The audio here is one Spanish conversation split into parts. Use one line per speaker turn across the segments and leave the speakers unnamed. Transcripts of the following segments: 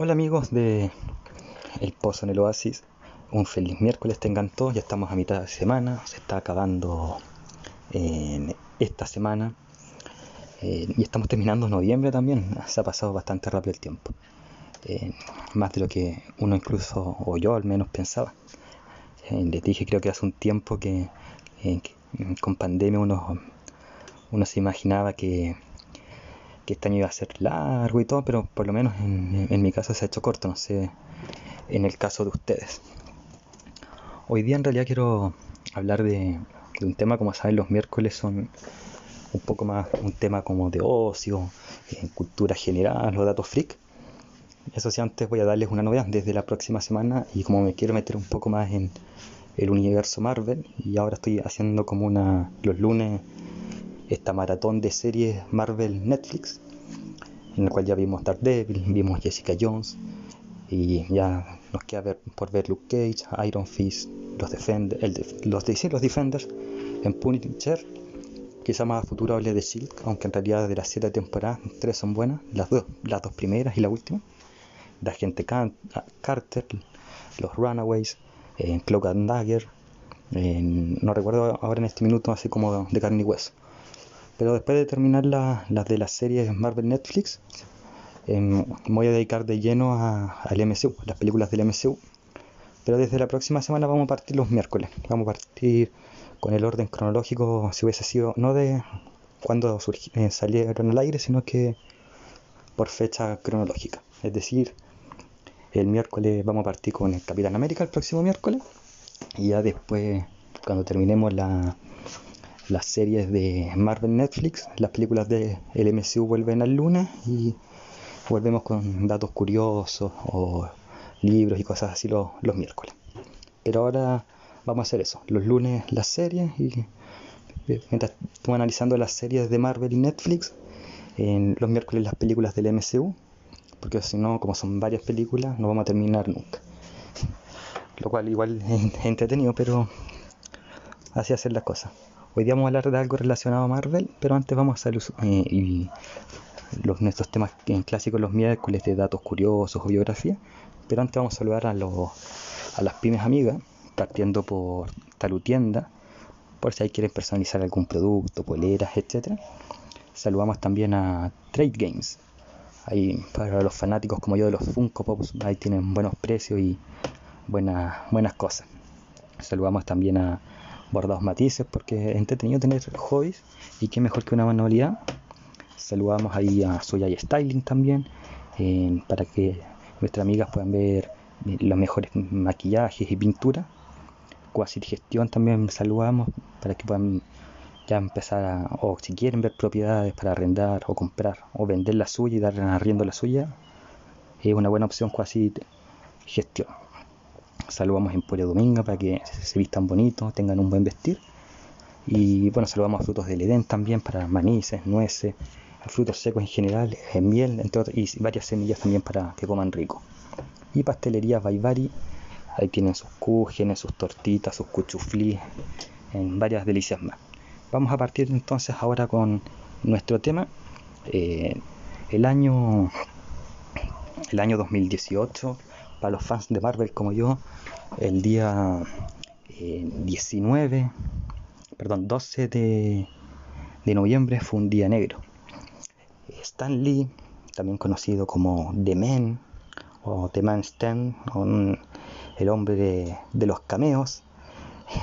Hola amigos de El Pozo en el Oasis, un feliz miércoles tengan todos, ya estamos a mitad de semana, se está acabando en esta semana. Eh, y estamos terminando noviembre también, se ha pasado bastante rápido el tiempo, eh, más de lo que uno incluso, o yo al menos pensaba. Eh, les dije creo que hace un tiempo que, con pandemia uno, uno se imaginaba que que este año iba a ser largo y todo, pero por lo menos en, mi caso se ha hecho corto, no sé en el caso de ustedes. Hoy día en realidad quiero hablar de, un tema, como saben, los miércoles son un poco más un tema como de ocio, en cultura general, los datos freak. Eso sí, antes voy a darles una novedad desde la próxima semana y como me quiero meter un poco más en el universo Marvel y ahora estoy haciendo como una los lunes esta maratón de series Marvel Netflix, en la cual ya vimos Daredevil, vimos Jessica Jones, y ya nos queda ver, por ver Luke Cage, Iron Fist, los, Defender, los, los Defenders, en Punisher, quizá más a futuro hable de Shield, aunque en realidad de las siete temporadas, tres son buenas, las dos, las dos primeras y la última, la gente Carter, los Runaways, en Cloak and Dagger, no recuerdo ahora en este minuto así como de carne y hueso. Pero después de terminar las de las series Marvel Netflix, em, voy a dedicar de lleno al MCU, las películas del MCU. Pero desde la próxima semana vamos a partir los miércoles. Vamos a partir con el orden cronológico, si hubiese sido, no de cuando eh, salieron al aire, sino que por fecha cronológica. Es decir, el miércoles vamos a partir con el Capitán América el próximo miércoles. Y ya después, cuando terminemos la, las series de Marvel Netflix, las películas de el MCU vuelven al lunes y volvemos con datos curiosos o libros y cosas así los, miércoles. Pero ahora vamos a hacer eso, los lunes las series y mientras estoy analizando las series de Marvel y Netflix, en los miércoles las películas del MCU, porque si no, como son varias películas, no vamos a terminar nunca. Lo cual igual es entretenido, pero así hacer las cosas. Hoy vamos a hablar de algo relacionado a Marvel, pero antes vamos a hacer eh, los, nuestros temas clásicos los miércoles de datos curiosos o biografía. Pero antes vamos a saludar a, los, las pymes amigas, partiendo por Talutienda, por si ahí quieren personalizar algún producto, poleras, etc. Saludamos también a Trade Games. Ahí para los fanáticos como yo de los Funko Pops, ahí tienen buenos precios y buenas, buenas cosas. Saludamos también a bordados matices porque es entretenido tener hobbies y qué mejor que una manualidad. Saludamos ahí a y Styling también para que nuestras amigas puedan ver los mejores maquillajes y pintura. Quasi Gestión también saludamos para que puedan ya empezar a, o si quieren ver propiedades para arrendar o comprar o vender la suya y darle arriendo la suya, es una buena opción Quasi Gestión. Saludamos en Emporio Dominga para que se vistan bonitos, tengan un buen vestir. Y bueno, saludamos a frutos del Edén también para manices, nueces, frutos secos en general, en miel, entre otros, y varias semillas también para que coman rico. Y pastelería Baivari, ahí tienen sus cúgenes, sus tortitas, sus cuchuflís, en varias delicias más. Vamos a partir entonces ahora con nuestro tema. Eh, el año el año 2018 para los fans de Marvel como yo, el día 19, eh, perdón, 12 de, noviembre fue un día negro. Stan Lee, también conocido como The Man o The Man Stan, el hombre de, los cameos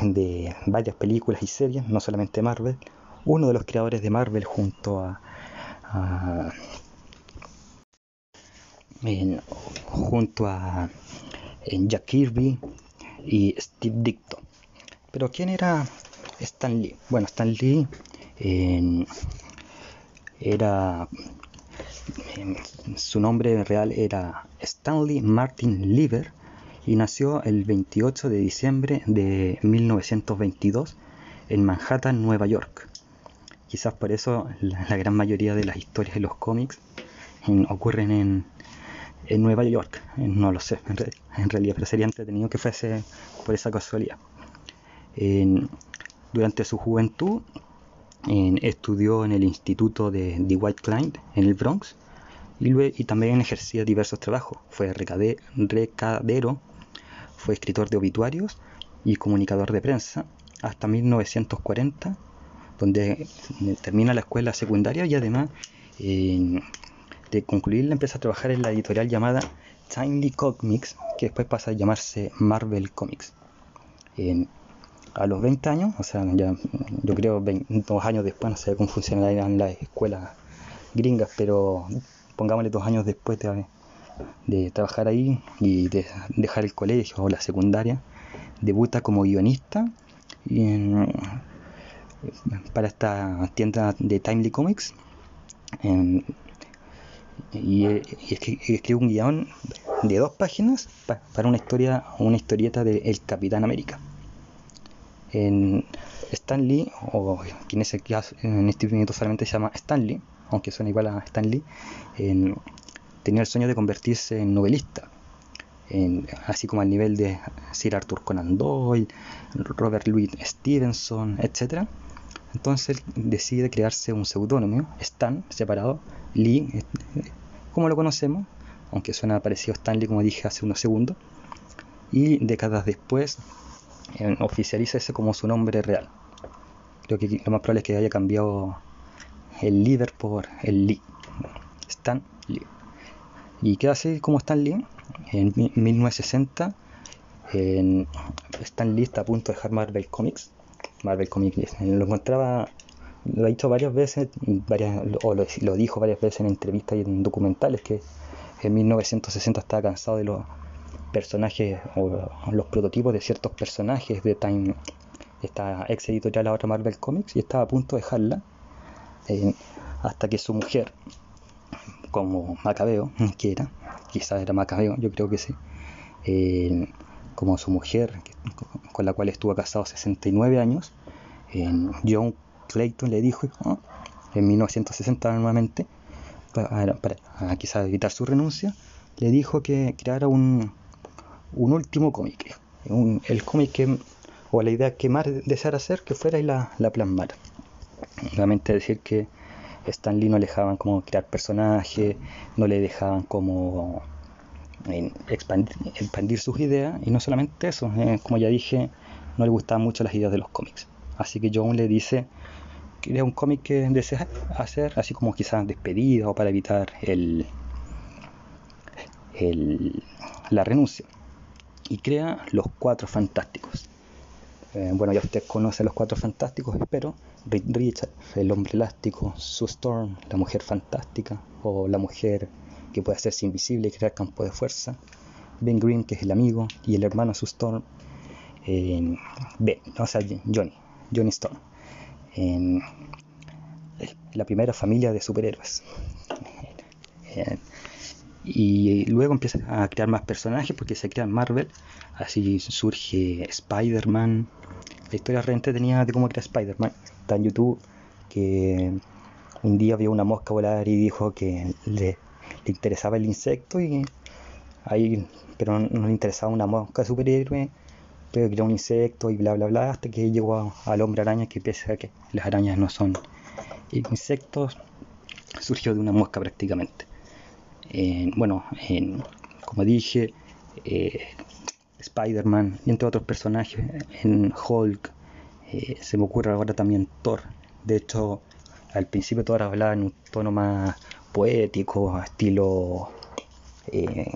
de varias películas y series, no solamente Marvel, uno de los creadores de Marvel junto a junto a Jack Kirby y Steve Dicto. Pero ¿quién era Stan Lee? Bueno, Stan Lee era su nombre real era Stanley Martin Lieber y nació el 28 de diciembre de 1922 en Manhattan, Nueva York. Quizás por eso la, gran mayoría de las historias de los cómics ocurren en, en Nueva York. No lo sé, en, realidad, pero sería entretenido que fuese por esa casualidad. durante su juventud estudió en el instituto de White Client en el Bronx y, y también ejercía diversos trabajos. Fue recadero, fue escritor de obituarios y comunicador de prensa hasta 1940, donde termina la escuela secundaria y además de concluir empieza a trabajar en la editorial llamada Timely Comics, que después pasa a llamarse Marvel Comics. a los 20 años, o sea, ya yo creo dos años después, no sé cómo funcionarían las escuelas gringas, pero pongámosle dos años después de, trabajar ahí y de dejar el colegio o la secundaria, debuta como guionista para esta tienda de Timely Comics y, escribe un guion de dos páginas para una historia una historieta de El Capitán América. En Stan o quien es el que en este momento solamente se llama Stanley, aunque suena igual a Stan Lee, tenía el sueño de convertirse en novelista, así como al nivel de Sir Arthur Conan Doyle, Robert Louis Stevenson, etc. Entonces decide crearse un seudónimo, Stan, separado, Lee, eh, como lo conocemos, aunque suena parecido a Stanley como dije hace unos segundos, y décadas después oficializa ese como su nombre real. Creo que lo más probable es que haya cambiado el líder por el Lee, Stan Lee. Y queda así como Stan Lee, en 1960, Stan Lee está a punto de dejar Marvel Comics. Marvel Comics lo encontraba lo ha dicho varias veces, varias, o lo, dijo varias veces en entrevistas y en documentales, que en 1960 estaba cansado de los personajes o los prototipos de ciertos personajes de Time, esta ex editorial ahora Marvel Comics, y estaba a punto de dejarla eh, hasta que su mujer, como Macabeo, que era, quizás era Macabeo, yo creo que sí, eh, como su mujer, con la cual estuvo casado 69 años, eh, John Clayton le dijo, en 1960 nuevamente, para, quizás evitar su renuncia, le dijo que creara un, un último cómic, el cómic que, o la idea que más deseara hacer, que fuera y la, la plasmara. Nuevamente decir que Stan Lee no le dejaban como crear personajes, no le dejaban como expandir, expandir, sus ideas, y no solamente eso, eh, como ya dije, no le gustaban mucho las ideas de los cómics. Así que John le dice crea un cómic que desea hacer, así como quizás despedida o para evitar el, la renuncia. Y crea los cuatro fantásticos. Eh, bueno, ya usted conoce los cuatro fantásticos, espero. Richard, el hombre elástico, Sue Storm, la mujer fantástica, o la mujer que puede hacerse invisible y crear campo de fuerza. Ben Green, que es el amigo, y el hermano Sue Storm. Eh, ben, o sea, Johnny, Johnny Storm en la primera familia de superhéroes. Y luego empieza a crear más personajes porque se crea Marvel. Así surge Spider-Man. La historia re entretenida de cómo crea Spider-Man. Está en YouTube que un día vio una mosca volar y dijo que le, interesaba el insecto y ahí pero no, le interesaba una mosca superhéroe pero creó un insecto y bla bla bla hasta que llegó al hombre araña que pese a que las arañas no son insectos surgió de una mosca prácticamente. Bueno como dije eh, Spider-Man entre otros personajes en Hulk eh, se me ocurre ahora también Thor. De hecho al principio Thor hablaba en un tono más poético estilo eh,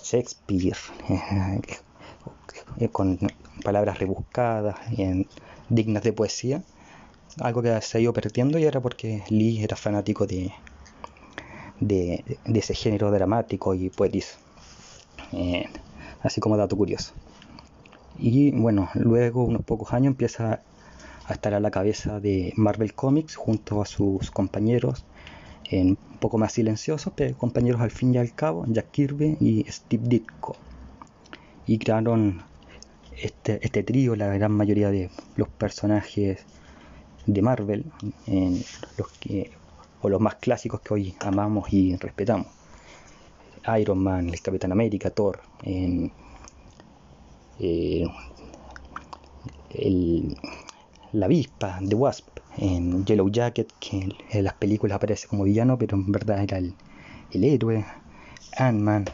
Shakespeare con palabras rebuscadas y dignas de poesía, algo que se ha ido perdiendo y era porque Lee era fanático de, ese género dramático y poetizo, eh, así como dato curioso. Y bueno, luego, unos pocos años, empieza a estar a la cabeza de Marvel Comics junto a sus compañeros, en un poco más silenciosos, pero compañeros al fin y al cabo, Jack Kirby y Steve Ditko. Y crearon este, este trío, la gran mayoría de los personajes de Marvel, o los más clásicos que hoy amamos y respetamos. Iron Man, el Capitán América, Thor, eh, la avispa, The Wasp, en Yellow Jacket, que en las películas aparece como villano, pero en verdad era el, el héroe, Ant-Man,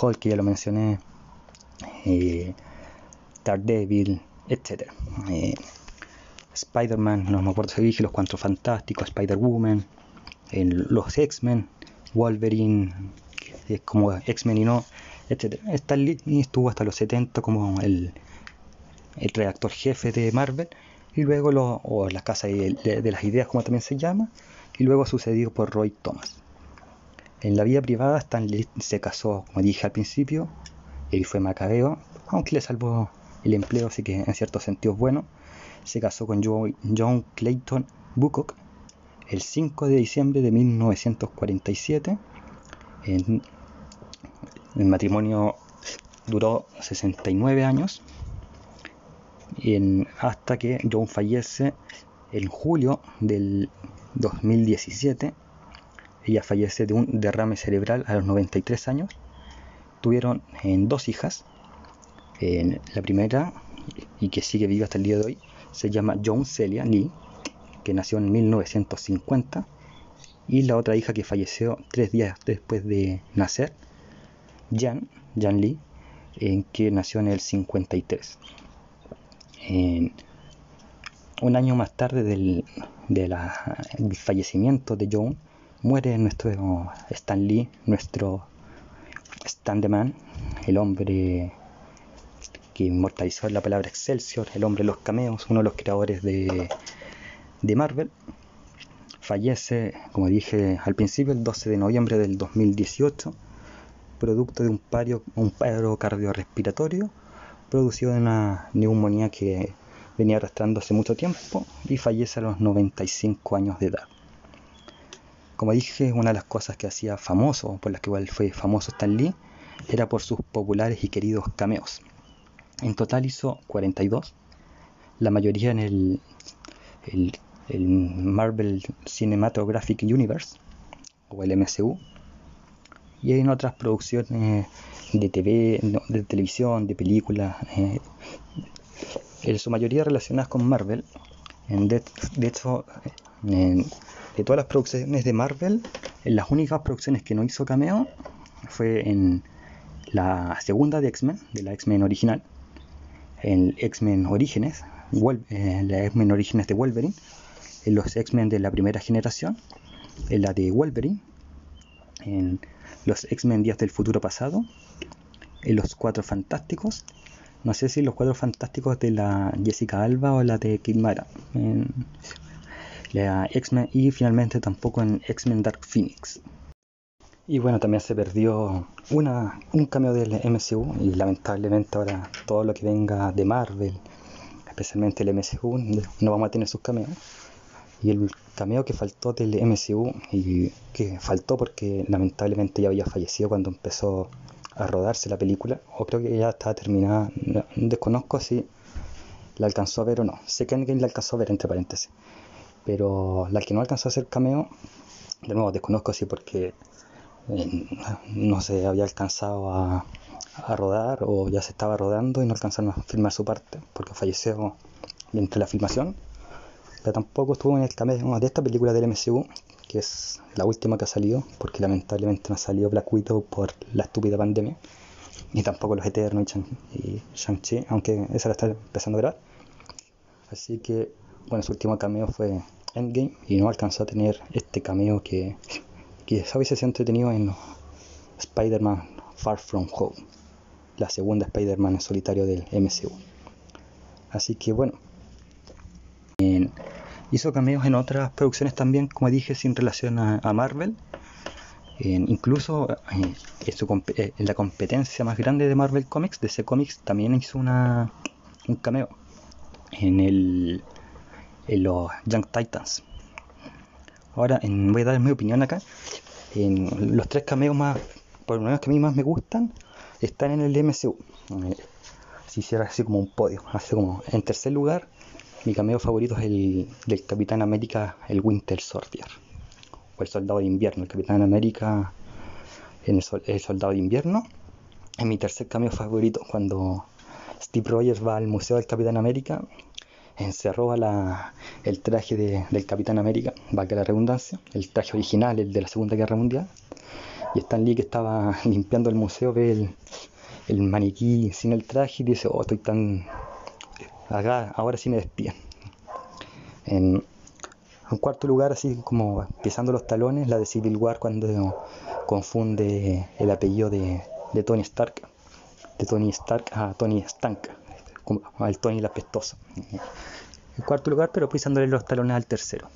Hulk, que ya lo mencioné, eh, Daredevil, etc. Eh, Spider-Man, no me acuerdo si dije, los Cuatro Fantásticos, Spider-Woman, los X-Men, Wolverine, es como X-Men y no, etc. Stan Lee estuvo hasta los 70 como el, el redactor jefe de Marvel y luego lo, o la casa de, las ideas como también se llama y luego sucedido por Roy Thomas. En la vida privada Stan Lee se casó como dije al principio él fue macabeo aunque le salvó el empleo así que en cierto sentido es bueno. Se casó con John Clayton Bucock el 5 de diciembre de 1947 en, el matrimonio duró 69 años hasta que John fallece en julio del 2017. Ella fallece de un derrame cerebral a los 93 años. Tuvieron dos hijas. la primera, y que sigue viva hasta el día de hoy, se llama John Celia Lee, que nació en 1950. Y la otra hija que falleció tres días después de nacer, Jan, Jan Lee, en que nació en el 53 un año más tarde del, fallecimiento de John, muere nuestro Stan Lee, nuestro Stan Man, el hombre que inmortalizó la palabra Excelsior, el hombre de los cameos, uno de los creadores de, de Marvel. Fallece, como dije al principio, el 12 de noviembre del 2018, producto de un, pario, un paro cardiorrespiratorio producido de una neumonía que venía arrastrando hace mucho tiempo y fallece a los 95 años de edad. Como dije, una de las cosas que hacía famoso, por las que igual fue famoso Stan Lee, era por sus populares y queridos cameos. En total hizo 42, la mayoría en el, el, el Marvel Cinematographic Universe, o el MCU, y en otras producciones de TV, de televisión, de películas, eh, en su mayoría relacionadas con Marvel. De, hecho, de todas las producciones de Marvel, en las únicas producciones que no hizo cameo fue en la segunda de X-Men, de la X-Men original, en X-Men Orígenes, en la X-Men Orígenes de Wolverine, en los X-Men de la primera generación, en la de Wolverine, en los X-Men Días del Futuro Pasado, en Los Cuatro Fantásticos, no sé si Los Cuatro Fantásticos de la Jessica Alba o la de Kid Mara, en la X-Men y finalmente tampoco en X-Men Dark Phoenix. Y bueno, también se perdió una, un cameo del MCU y lamentablemente ahora todo lo que venga de Marvel, especialmente el MCU, no vamos a tener sus cameos. Y el cameo que faltó del MCU y que faltó porque lamentablemente ya había fallecido cuando empezó a rodarse la película, o creo que ya estaba terminada, desconozco si la alcanzó a ver o no. Sé que alguien la alcanzó a ver, entre paréntesis, pero la que no alcanzó a hacer cameo, de nuevo desconozco si porque eh, no se había alcanzado a, a, rodar o ya se estaba rodando y no alcanzaron a filmar su parte porque falleció mientras la filmación pero tampoco estuvo en el cameo de esta película del MCU, que es la última que ha salido, porque lamentablemente no ha salido Black Widow por la estúpida pandemia, y tampoco Los Eternos y Shang-Chi, aunque esa la está empezando a ver. Así que, bueno, su último cameo fue Endgame, y no alcanzó a tener este cameo que quizás hubiese sido entretenido en Spider-Man Far From Home, la segunda Spider-Man en solitario del MCU. Así que bueno, hizo cameos en otras producciones también, como dije, sin relación a, Marvel. incluso eh, eh, en, la competencia más grande de Marvel Comics, de DC Comics, también hizo una, un cameo en, el, en los Young Titans. Ahora voy a dar mi opinión acá. En los tres cameos más, por lo menos que a mí más me gustan, están en el MCU. Eh, si hiciera así como un podio, así como en tercer lugar mi cameo favorito es el del Capitán América, el Winter Soldier, o el Soldado de Invierno. El Capitán América en el, Soldado de Invierno es mi tercer cameo favorito. Cuando Steve Rogers va al Museo del Capitán América se roba el traje del Capitán América, valga la redundancia, el traje original, el de la Segunda Guerra Mundial. Y Stan Lee que estaba limpiando el museo ve el, maniquí sin el traje y dice, oh, estoy tan... Ahora sí me despiden. En, en cuarto lugar, así como pisando los talones, la de Civil War cuando confunde el apellido de, Tony Stark, de Tony Stark a Tony Stank, al Tony la pestosa. En cuarto lugar, pero pisándole los talones al tercero.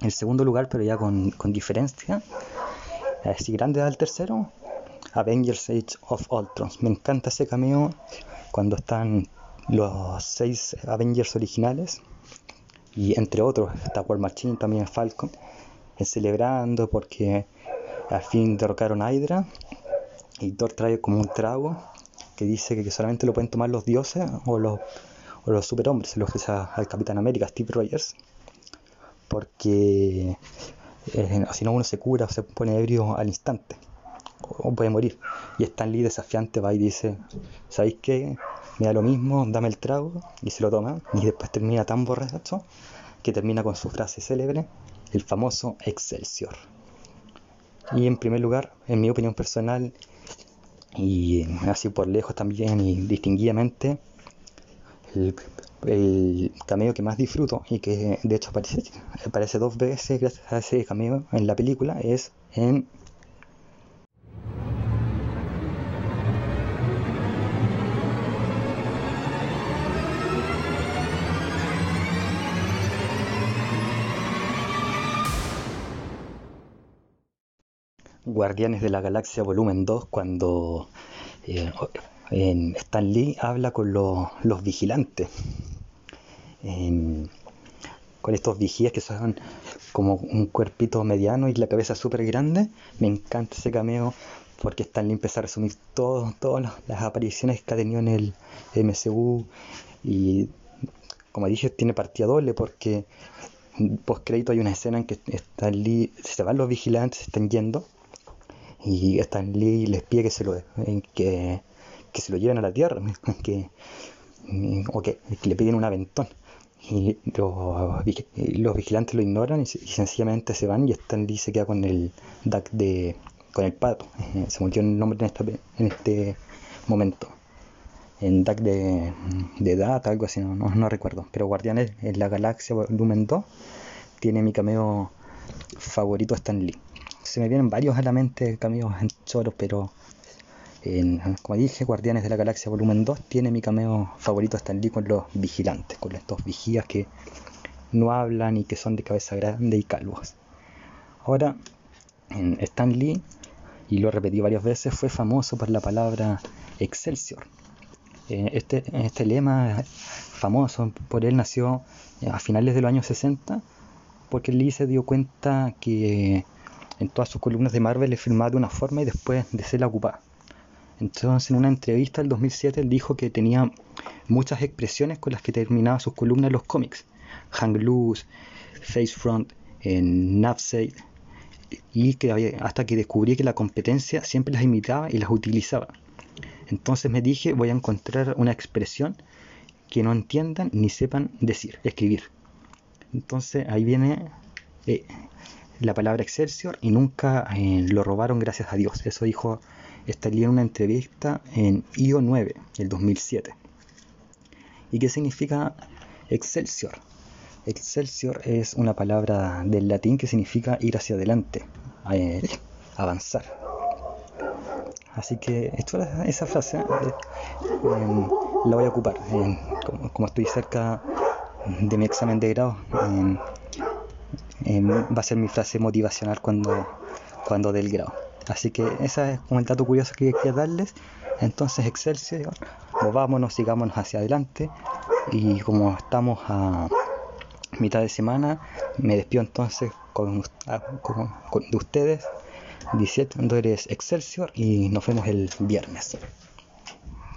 En segundo lugar, pero ya con, con diferencia, así grande al tercero, Avengers Age of Ultron. Me encanta ese cameo cuando están los seis Avengers originales y entre otros está War Machine, también Falcon, celebrando porque al fin derrocaron a Hydra y Thor trae como un trago que dice que solamente lo pueden tomar los dioses o los, o los superhombres, los que sea al Capitán América, Steve Rogers, porque eh, si no uno se cura o se pone ebrio al instante o puede morir. Y Stan Lee desafiante va y dice, ¿sabéis qué? Me da lo mismo, dame el trago y se lo toma y después termina tan borracho que termina con su frase célebre, el famoso Excelsior. Y en primer lugar, en mi opinión personal, y así por lejos también y distinguidamente, el, cameo que más disfruto y que de hecho aparece, aparece dos veces gracias a ese cameo en la película es en Guardianes de la Galaxia Volumen 2 cuando eh, Stan Lee habla con los vigilantes. con estos vigías que son como un cuerpito mediano y la cabeza súper grande. Me encanta ese cameo porque Stan Lee empieza a resumir todas las apariciones que ha tenido en el MCU y como dije tiene partida doble porque post crédito hay una escena en que Stan Lee se van los vigilantes, se están yendo y Stan Lee les pide que se lo, que, que se lo lleven a la tierra, que, o que, le piden un aventón. Y los, los vigilantes lo ignoran y, sencillamente se van y Stan Lee se queda con el DAC de con el pato. Eh, se murió el nombre en, este momento. En DAC de, de Data, algo así, no, no, recuerdo. Pero Guardianes en la Galaxia Volumen 2 tiene mi cameo favorito Stan Lee se me vienen varios a la mente cameos en choros, pero como dije, Guardianes de la Galaxia Volumen 2 tiene mi cameo favorito Stan Lee con los vigilantes, con estos vigías que no hablan y que son de cabeza grande y calvos. Ahora, en Stan Lee, y lo repetí varias veces, fue famoso por la palabra Excelsior. Eh, este, este lema famoso por él nació a finales de los años 60 porque Lee se dio cuenta que en todas sus columnas de Marvel es filmada de una forma y después de ser la. Entonces, en una entrevista del 2007, él dijo que tenía muchas expresiones con las que terminaba sus columnas en los cómics. Hang Loose, Face Front, Navside, y que hasta que descubrí que la competencia siempre las imitaba y las utilizaba. Entonces me dije, voy a encontrar una expresión que no entiendan ni sepan decir, escribir. Entonces ahí viene eh, la palabra Excelsior y nunca eh, lo robaron gracias a Dios. Eso dijo Stan en una entrevista en IO 9, el 2007. ¿Y qué significa Excelsior? Excelsior es una palabra del latín que significa ir hacia adelante, eh, avanzar. Así que esa frase eh, la voy a ocupar. como, como, estoy cerca de mi examen de grado, va a ser mi frase motivacional cuando, cuando del grado. Así que ese es como el dato curioso que quería darles. Entonces, Excelsior, movámonos, sigámonos hacia adelante. Y como estamos a mitad de semana, me despido entonces con, ah, de ustedes, 17 eres Excelsior, y nos vemos el viernes.